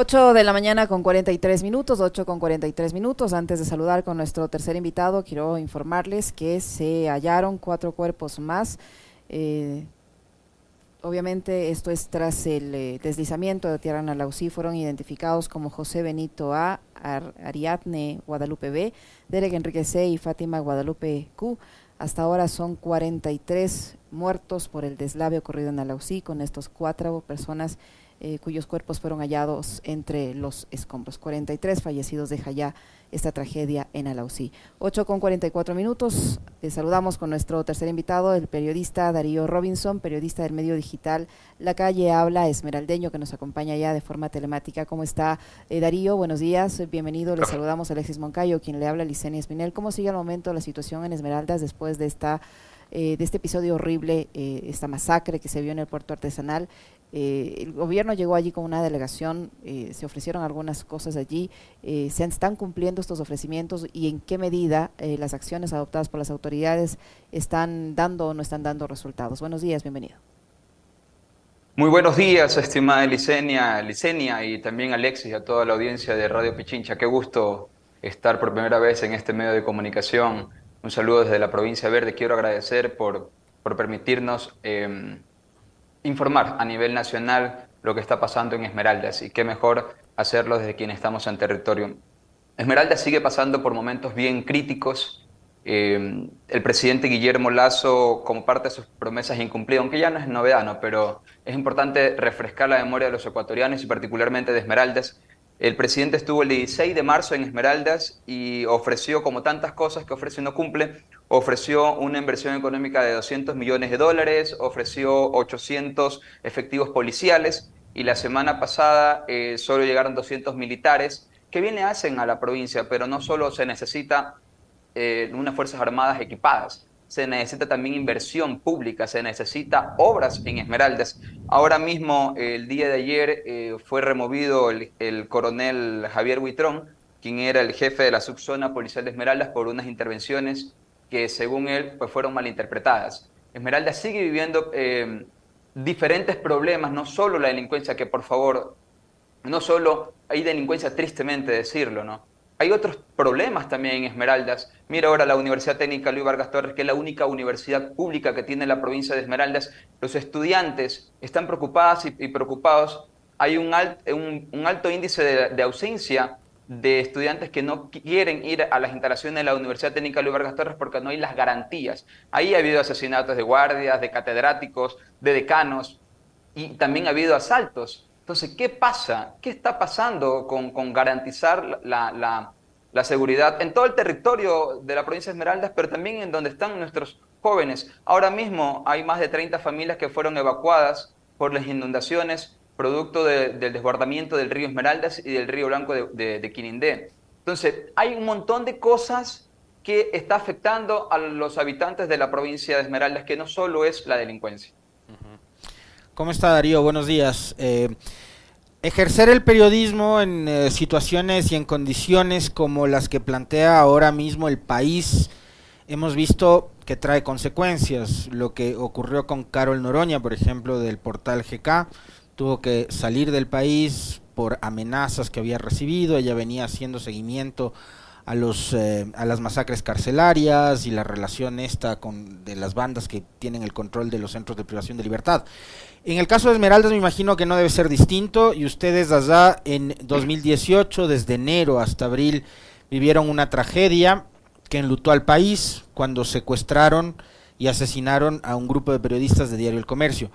8 de la mañana con 43 minutos, 8 con 43 minutos. Antes de saludar con nuestro tercer invitado, quiero informarles que se hallaron cuatro cuerpos más. Eh, obviamente esto es tras el eh, deslizamiento de Tierra Nalausí. Fueron identificados como José Benito A, Ariadne Guadalupe B, Derek Enrique C y Fátima Guadalupe Q. Hasta ahora son 43 muertos por el deslave ocurrido en Alausí con estos cuatro personas eh, cuyos cuerpos fueron hallados entre los escombros. 43 fallecidos deja ya esta tragedia en Alausí. 8 con 44 minutos. Les saludamos con nuestro tercer invitado, el periodista Darío Robinson, periodista del medio digital La Calle Habla Esmeraldeño, que nos acompaña ya de forma telemática. ¿Cómo está eh, Darío? Buenos días, bienvenido. Le saludamos a Alexis Moncayo, quien le habla a Licenia Espinel. ¿Cómo sigue al momento la situación en Esmeraldas después de esta eh, de este episodio horrible, esta masacre que se vio en el puerto artesanal eh, el gobierno llegó allí con una delegación, eh, se ofrecieron algunas cosas allí, eh, se están cumpliendo estos ofrecimientos y en qué medida las acciones adoptadas por las autoridades están dando o no están dando resultados. Buenos días, bienvenido. Muy buenos días, estimada Licenia, Licenia y también Alexis y a toda la audiencia de Radio Pichincha. Qué gusto estar por primera vez en este medio de comunicación. Un saludo desde la provincia Verde. Quiero agradecer por, por permitirnos em, informar a nivel nacional lo que está pasando en Esmeraldas y qué mejor hacerlo desde quien estamos en territorio. Esmeraldas sigue pasando por momentos bien críticos. Eh, el presidente Guillermo Lazo, como parte de sus promesas incumplidas, aunque ya no es novedad, ¿no? pero es importante refrescar la memoria de los ecuatorianos y particularmente de Esmeraldas, el presidente estuvo el 16 de marzo en Esmeraldas y ofreció, como tantas cosas que ofrece y no cumple, ofreció una inversión económica de 200 millones de dólares, ofreció 800 efectivos policiales y la semana pasada eh, solo llegaron 200 militares, que bien le hacen a la provincia, pero no solo se necesita eh, unas Fuerzas Armadas equipadas, se necesita también inversión pública, se necesita obras en Esmeraldas. Ahora mismo, el día de ayer, eh, fue removido el, coronel Javier Huitrón, quien era el jefe de la subzona policial de Esmeraldas, por unas intervenciones que, según él, pues fueron malinterpretadas. Esmeraldas sigue viviendo eh, diferentes problemas, no solo la delincuencia, que por favor, no solo hay delincuencia, tristemente decirlo, ¿no? Hay otros problemas también en Esmeraldas. Mira ahora la Universidad Técnica Luis Vargas Torres, que es la única universidad pública que tiene la provincia de Esmeraldas. Los estudiantes están preocupados y, preocupados. Hay un, alto índice de, ausencia de estudiantes que no quieren ir a las instalaciones de la Universidad Técnica Luis Vargas Torres porque no hay las garantías. Ahí ha habido asesinatos de guardias, de catedráticos, de decanos y también ha habido asaltos entonces, ¿qué pasa? ¿Qué está pasando con, garantizar la, seguridad en todo el territorio de la provincia de Esmeraldas, pero también en donde están nuestros jóvenes? Ahora mismo hay más de 30 familias que fueron evacuadas por las inundaciones producto del desbordamiento del río Esmeraldas y del río Blanco de, de Quinindé. Entonces, hay un montón de cosas que está afectando a los habitantes de la provincia de Esmeraldas, que no solo es la delincuencia. ¿Cómo está Darío? Buenos días. Eh, ejercer el periodismo en eh, situaciones y en condiciones como las que plantea ahora mismo el país, hemos visto que trae consecuencias. Lo que ocurrió con Carol Noroña, por ejemplo, del portal GK, tuvo que salir del país por amenazas que había recibido. Ella venía haciendo seguimiento a los eh, a las masacres carcelarias y la relación esta con de las bandas que tienen el control de los centros de privación de libertad. En el caso de Esmeraldas me imagino que no debe ser distinto y ustedes allá en 2018, desde enero hasta abril, vivieron una tragedia que enlutó al país cuando secuestraron y asesinaron a un grupo de periodistas de Diario El Comercio.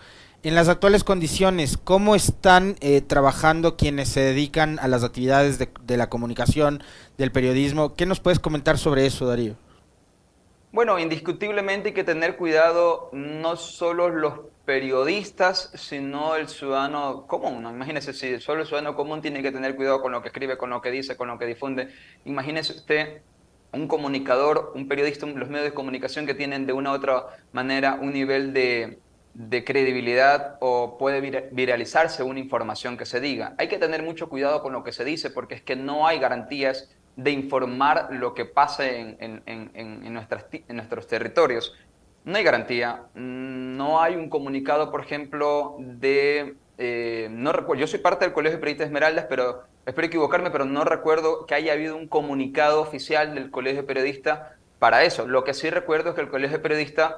En las actuales condiciones, ¿cómo están eh, trabajando quienes se dedican a las actividades de, la comunicación, del periodismo? ¿Qué nos puedes comentar sobre eso, Darío? Bueno, indiscutiblemente hay que tener cuidado no solo los periodistas, sino el ciudadano común. Imagínese si solo el ciudadano común tiene que tener cuidado con lo que escribe, con lo que dice, con lo que difunde. Imagínese usted un comunicador, un periodista, los medios de comunicación que tienen de una u otra manera un nivel de, de credibilidad o puede viralizarse una información que se diga. Hay que tener mucho cuidado con lo que se dice porque es que no hay garantías de informar lo que pasa en, en, en, en, nuestras, nuestros territorios. No hay garantía, no hay un comunicado, por ejemplo, de eh, no recuerdo, yo soy parte del Colegio de Periodistas Esmeraldas, pero espero equivocarme, pero no recuerdo que haya habido un comunicado oficial del Colegio de Periodistas para eso. Lo que sí recuerdo es que el Colegio de Periodistas,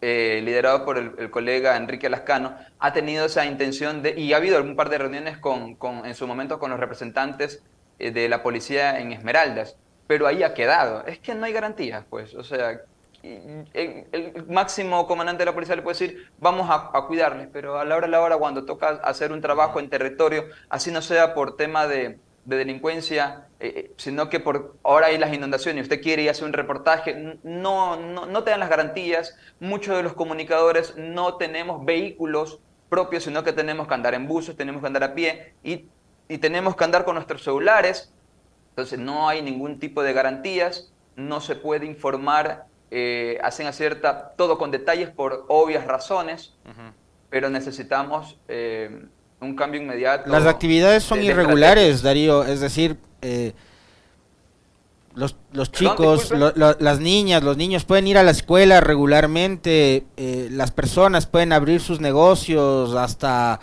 eh, liderado por el, colega Enrique Lascano, ha tenido esa intención de, y ha habido algún par de reuniones con, en su momento con los representantes eh, de la policía en Esmeraldas, pero ahí ha quedado. Es que no hay garantías, pues, o sea, el, máximo comandante de la policía le puede decir, vamos a, cuidarles, pero a la hora de la hora, cuando toca hacer un trabajo en territorio, así no sea por tema de, delincuencia, eh, eh, sino que por ahora hay las inundaciones y usted quiere ir a hacer un reportaje, no, no, no te dan las garantías. Muchos de los comunicadores no tenemos vehículos propios, sino que tenemos que andar en buses, tenemos que andar a pie y, y tenemos que andar con nuestros celulares. Entonces no hay ningún tipo de garantías, no se puede informar eh, hacen acierta todo con detalles por obvias razones, pero necesitamos eh, un cambio inmediato. Las actividades son irregulares, Darío, es decir, eh, los, los chicos, las niñas, los niños pueden ir a la escuela regularmente, las personas pueden abrir sus negocios hasta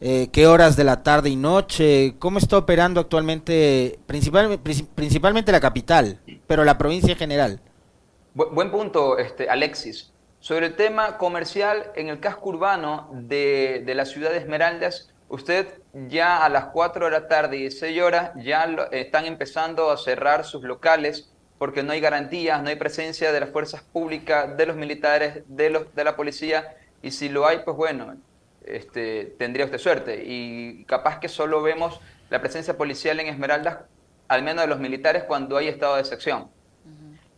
qué horas de la tarde y noche, cómo está operando actualmente, principalmente, principalmente la capital, pero la provincia en general. buen punto, este, Alexis. Sobre el tema comercial, en el casco urbano de, de, la ciudad de Esmeraldas, usted ya a las 4 de la tarde y 6 horas ya están empezando a cerrar sus locales porque no hay garantías, no hay presencia de las fuerzas públicas, de los militares, de, los, de la policía, y si lo hay, pues bueno, este, tendría usted suerte. Y capaz que solo vemos la presencia policial en Esmeraldas, al menos de los militares, cuando hay estado de sección.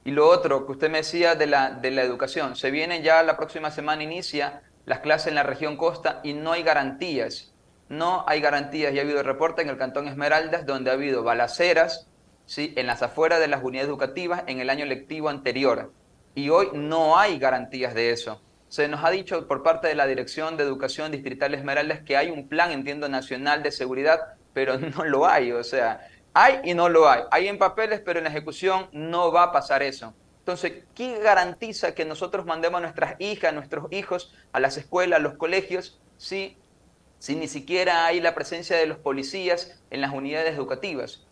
Y lo otro que usted me decía de la, de la educación, se viene ya la próxima semana, inicia las clases en la región costa y no hay garantías. No hay garantías. Ya ha habido reporte en el Cantón Esmeraldas donde ha habido balaceras ¿sí? en las afueras de las unidades educativas en el año lectivo anterior. Y hoy no hay garantías de eso. Se nos ha dicho por parte de la Dirección de Educación Distrital Esmeraldas que hay un plan, entiendo, nacional de seguridad, pero no lo hay. O sea, hay y no lo hay. Hay en papeles, pero en la ejecución no va a pasar eso. Entonces, ¿qué garantiza que nosotros mandemos a nuestras hijas, a nuestros hijos a las escuelas, a los colegios, si, si ni siquiera hay la presencia de los policías en las unidades educativas?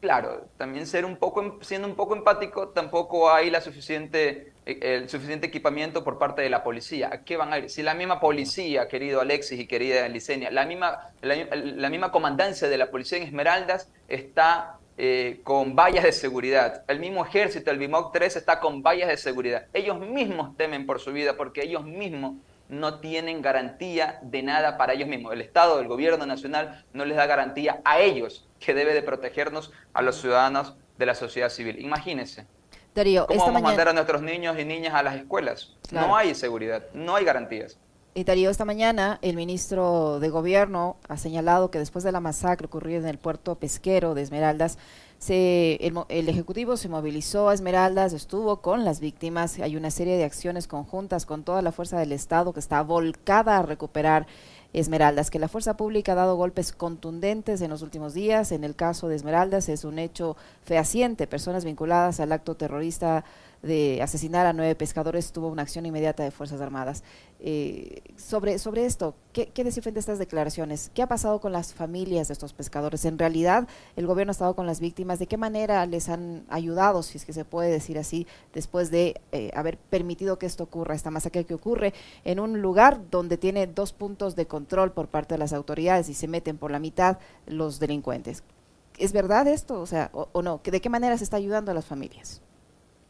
claro, también poco, siendo un poco empático, tampoco hay la suficiente, eh, el suficiente equipamiento por parte de la policía. ¿A qué van a ir? Si la misma policía, querido Alexis y querida Licenia, la misma, la, misma comandancia de la policía en Esmeraldas está eh, con vallas de seguridad. El mismo ejército, el BIMOC 3, está con vallas de seguridad. Ellos mismos temen por su vida porque ellos mismos no tienen garantía de nada para ellos mismos. El Estado, el gobierno nacional no les da garantía a ellos que debe de protegernos a los ciudadanos de la sociedad civil. Imagínense. Darío, ¿Cómo vamos a mandar a nuestros niños y niñas a las escuelas? No hay seguridad, no hay garantías. Y Darío, esta mañana el ministro de Gobierno ha señalado que después de la masacre ocurrida en el puerto pesquero de Esmeraldas, se, el, Ejecutivo se movilizó a Esmeraldas, estuvo con las víctimas, hay una serie de acciones conjuntas con toda la fuerza del Estado que está volcada a recuperar Esmeraldas, que la fuerza pública ha dado golpes contundentes en los últimos días. En el caso de Esmeraldas es un hecho fehaciente. Personas vinculadas al acto terrorista de asesinar a nueve pescadores tuvo una acción inmediata de Fuerzas Armadas. Eh, sobre, sobre esto, ¿qué, ¿qué, decir frente a estas declaraciones? ¿Qué ha pasado con las familias de estos pescadores? ¿En realidad el gobierno ha estado con las víctimas? ¿De qué manera les han ayudado, si es que se puede decir así, después de eh, haber permitido que esto ocurra, esta masacre que ocurre en un lugar donde tiene dos puntos de control por parte de las autoridades y se meten por la mitad los delincuentes? ¿Es verdad esto? O sea, o, o no? ¿De qué manera se está ayudando a las familias?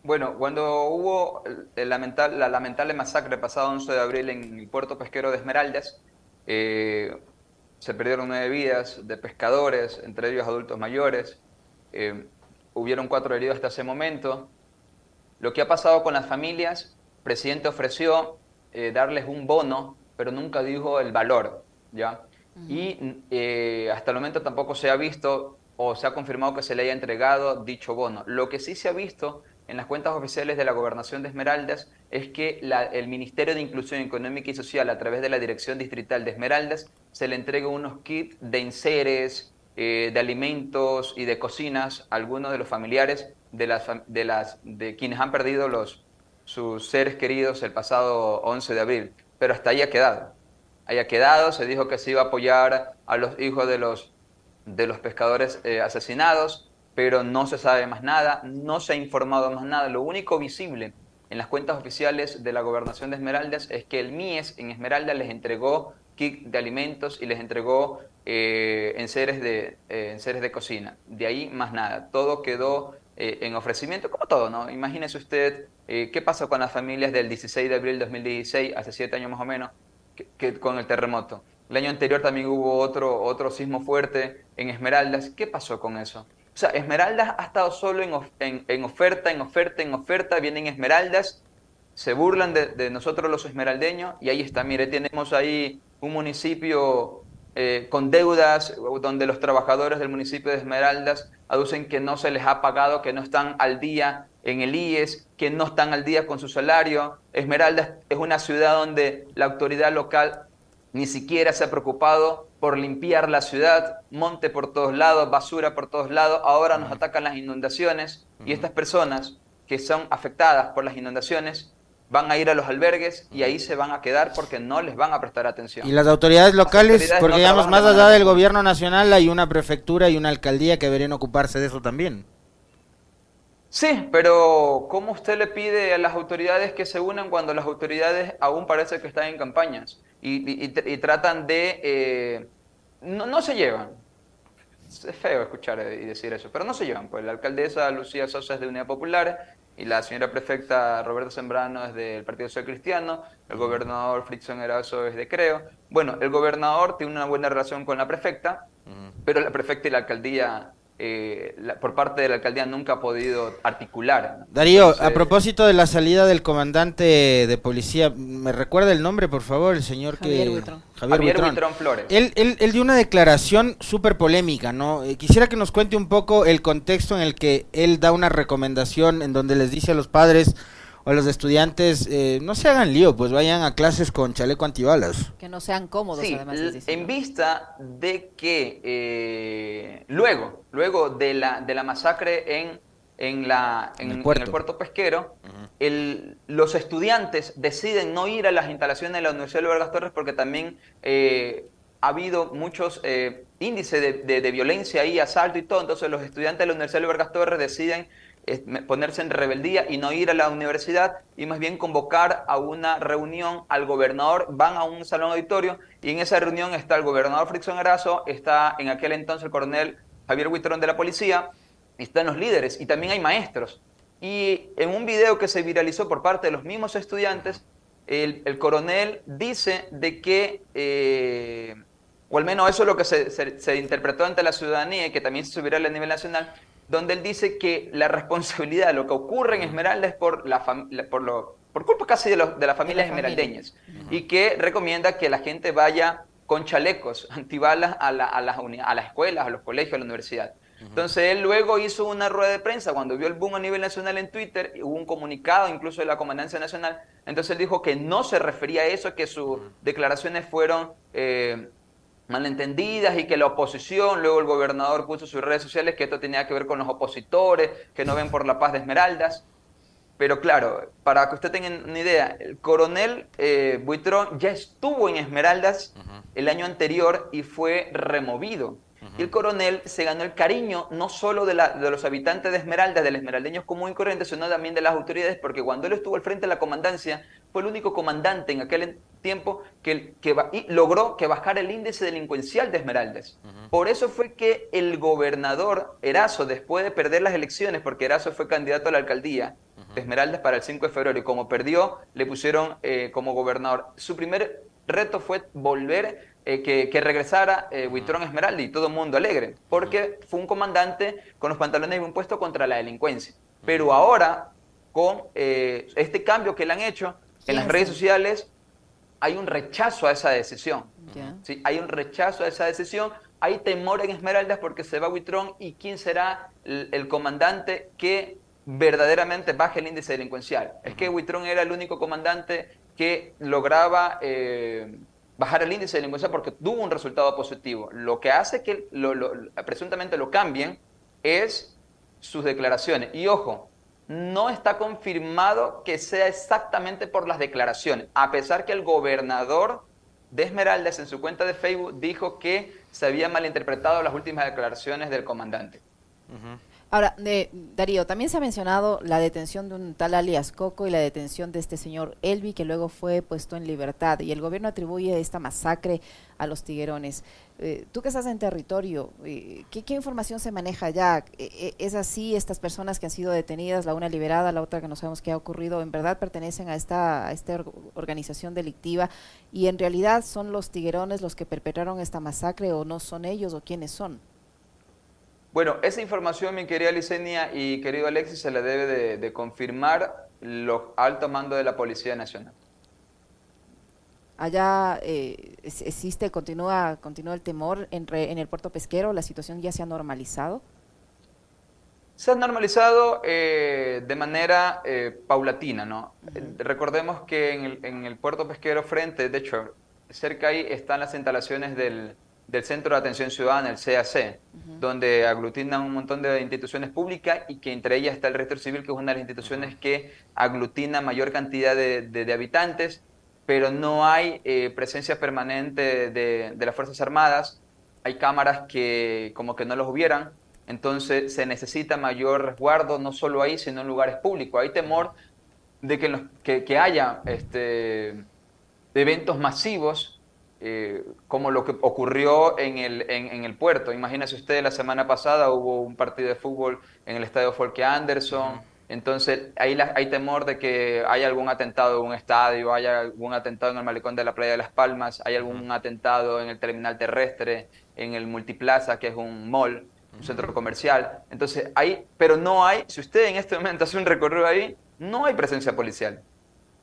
Bueno, cuando hubo la lamentable masacre pasado 11 de abril en el puerto pesquero de Esmeraldas, eh, se perdieron nueve vidas de pescadores, entre ellos adultos mayores. Eh, hubieron cuatro heridos hasta ese momento. Lo que ha pasado con las familias, el presidente ofreció eh, darles un bono, pero nunca dijo el valor, ¿ya? Y hasta el momento tampoco se ha visto o se ha confirmado que se le haya entregado dicho bono. Lo que sí se ha visto en las cuentas oficiales de la Gobernación de Esmeraldas es que el Ministerio de Inclusión Económica y Social, a través de la Dirección Distrital de Esmeraldas, se le entrega unos kits de enseres, eh, de alimentos y de cocinas a algunos de los familiares de, las, de, las, de quienes han perdido los, sus seres queridos el pasado 11 de abril. Pero hasta ahí ha quedado. haya quedado. Se dijo que se iba a apoyar a los hijos de los, de los pescadores eh, asesinados, pero no se sabe más nada, no se ha informado más nada. Lo único visible en las cuentas oficiales de la gobernación de Esmeraldas es que el MIES en Esmeralda les entregó kit de alimentos y les entregó eh, enseres, de, eh, de cocina. De ahí más nada. Todo quedó eh, en ofrecimiento, como todo, ¿no? Imagínese usted eh, qué pasó con las familias del 16 de abril de 2016, hace siete años más o menos, que, con el terremoto. El año anterior también hubo otro, otro sismo fuerte en Esmeraldas. ¿Qué pasó con eso? O sea, Esmeraldas ha estado solo en, en, oferta, en oferta, en oferta. Vienen Esmeraldas, se burlan de, nosotros los esmeraldeños y ahí está. Mire, tenemos ahí un municipio eh, con deudas donde los trabajadores del municipio de Esmeraldas aducen que no se les ha pagado, que no están al día en el IES, que no están al día con su salario. Esmeraldas es una ciudad donde la autoridad local ni siquiera se ha preocupado por limpiar la ciudad, monte por todos lados, basura por todos lados, ahora nos atacan las inundaciones y estas personas que son afectadas por las inundaciones van a ir a los albergues y ahí se van a quedar porque no les van a prestar atención. Y las autoridades locales, porque digamos, más allá del gobierno nacional hay una prefectura y una alcaldía que deberían ocuparse de eso también. Sí, pero ¿cómo usted le pide a las autoridades que se unan cuando las autoridades aún parece que están en campañas y, tratan de... Eh, no, se llevan. Es feo escuchar y decir eso, pero no se llevan. Pues la alcaldesa Lucía Sosa es de Unidad Popular y la señora prefecta Roberto Sembrano es del Partido Social Cristiano, el gobernador Frickson Erazo es de Creo. Bueno, el gobernador tiene una buena relación con la prefecta, pero la prefecta y la alcaldía eh, por parte de la alcaldía nunca ha podido articular. Darío, a propósito de la salida del comandante de policía, ¿me recuerda el nombre, por favor? El señor que... Javier, Javier Flores. Él, él, él, dio una declaración súper polémica, ¿no? Eh, quisiera que nos cuente un poco el contexto en el que él da una recomendación en donde les dice a los padres o los estudiantes eh, no se hagan lío, pues vayan a clases con chaleco antibalas. Que no sean cómodos, además. en vista de que eh, luego, luego de la, de la masacre en, en, la, en, el, puerto. pesquero, el, los estudiantes deciden no ir a las instalaciones de la Universidad de Vargas Torres porque también eh, ha habido muchos índices de, de, violencia y asalto y todo, entonces los estudiantes de la Universidad de Vargas Torres deciden ponerse en rebeldía y no ir a la universidad y más bien convocar a una reunión al gobernador, van a un salón auditorio y en esa reunión está el gobernador Frickson Arazo, está en aquel entonces el coronel Javier Huitrón de la policía, están los líderes y también hay maestros. Y en un video que se viralizó por parte de los mismos estudiantes, el, coronel dice de que, eh, o al menos eso es lo que se, se, interpretó ante la ciudadanía y que también se subirá a nivel nacional, donde él dice que la responsabilidad de lo que ocurre en Esmeralda es por, la por, lo, por culpa casi de, de las familias esmeraldeñas y que recomienda que la gente vaya con chalecos antibalas a, la, a, las, a las escuelas, a los colegios, a la universidad. Entonces él luego hizo una rueda de prensa cuando vio el boom a nivel nacional en Twitter, hubo un comunicado incluso de la Comandancia Nacional, entonces él dijo que no se refería a eso, que sus declaraciones fueron eh, malentendidas y que la oposición, luego el gobernador puso sus redes sociales que esto tenía que ver con los opositores, que no ven por la paz de Esmeraldas. Pero claro, para que usted tenga una idea, el coronel eh, Buitrón ya estuvo en Esmeraldas el año anterior y fue removido. Y el coronel se ganó el cariño no solo de, la, de los habitantes de Esmeraldas, del esmeraldeños común y corriente, sino también de las autoridades, porque cuando él estuvo al frente de la comandancia, fue el único comandante en aquel tiempo que, que logró que bajara el índice delincuencial de Esmeraldas. Por eso fue que el gobernador Erazo, después de perder las elecciones, porque Erazo fue candidato a la alcaldía de Esmeraldas para el 5 de febrero, y como perdió, le pusieron eh, como gobernador. Su primer reto fue volver, eh, que, regresara eh, Huitrón Esmeralda y todo el mundo alegre, porque fue un comandante con los pantalones bien puestos contra la delincuencia. Pero ahora, con este cambio que le han hecho, en las redes sociales hay un rechazo a esa decisión. ¿sí? Hay un rechazo a esa decisión. Hay temor en Esmeraldas porque se va Huitrón y quién será el, comandante que verdaderamente baje el índice delincuencial. Es que Huitrón era el único comandante que lograba eh, bajar el índice delincuencial porque tuvo un resultado positivo. Lo que hace que presuntamente lo cambien es sus declaraciones. Y ojo, no está confirmado que sea exactamente por las declaraciones, a pesar que el gobernador de Esmeraldas en su cuenta de Facebook dijo que se había malinterpretado las últimas declaraciones del comandante. Ahora, Darío, también se ha mencionado la detención de un tal alias Coco y la detención de este señor Elvi, que luego fue puesto en libertad, y el gobierno atribuye esta masacre a los tiguerones. Eh, tú que estás en territorio, eh, ¿qué, información se maneja ya? Eh, ¿Es así? ¿Estas personas que han sido detenidas, la una liberada, la otra que no sabemos qué ha ocurrido, en verdad pertenecen a esta, a esta organización delictiva y en realidad son los tiguerones los que perpetraron esta masacre o no son ellos o quiénes son? Bueno, esa información, mi querida Licenia y querido Alexis, se la debe de, confirmar los altos mandos de la Policía Nacional. Allá eh, existe, continúa, continúa el temor en, en, el puerto pesquero, la situación ya se ha normalizado. Se ha normalizado eh, de manera eh, paulatina, ¿no? Recordemos que en el, en el puerto pesquero frente, de hecho, cerca ahí están las instalaciones del, del Centro de Atención Ciudadana, el CAC, donde aglutinan un montón de instituciones públicas y que entre ellas está el Registro Civil, que es una de las instituciones que aglutina mayor cantidad de, habitantes, pero no hay eh, presencia permanente de, las Fuerzas Armadas, hay cámaras que como que no los hubieran, entonces se necesita mayor resguardo, no solo ahí, sino en lugares públicos. Hay temor de que, que haya este, eventos masivos eh, como lo que ocurrió en el, en, el puerto. Imagínese usted, la semana pasada hubo un partido de fútbol en el estadio Folke Anderson. Entonces, ahí hay temor de que haya algún atentado en un estadio, haya algún atentado en el malecón de la playa de Las Palmas, hay algún atentado en el terminal terrestre, en el Multiplaza, que es un mall, un centro comercial. Entonces, ahí, pero no hay, si usted en este momento hace un recorrido ahí, no hay presencia policial.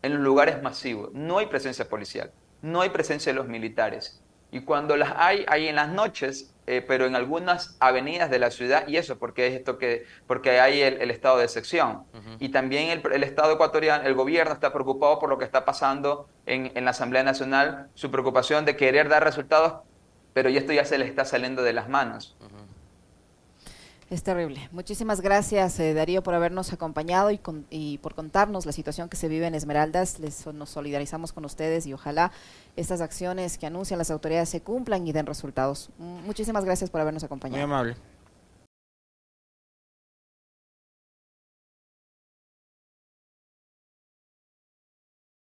En los lugares masivos, no hay presencia policial no hay presencia de los militares. Y cuando las hay, hay en las noches, eh, pero en algunas avenidas de la ciudad, y eso porque es esto que, porque hay el, estado de sección. Y también el, Estado ecuatoriano, el gobierno está preocupado por lo que está pasando en, la Asamblea Nacional, su preocupación de querer dar resultados, pero esto ya se le está saliendo de las manos. Es terrible. Muchísimas gracias, eh, Darío, por habernos acompañado y, y, por contarnos la situación que se vive en Esmeraldas. Les, nos solidarizamos con ustedes y ojalá estas acciones que anuncian las autoridades se cumplan y den resultados. Muchísimas gracias por habernos acompañado. Muy amable.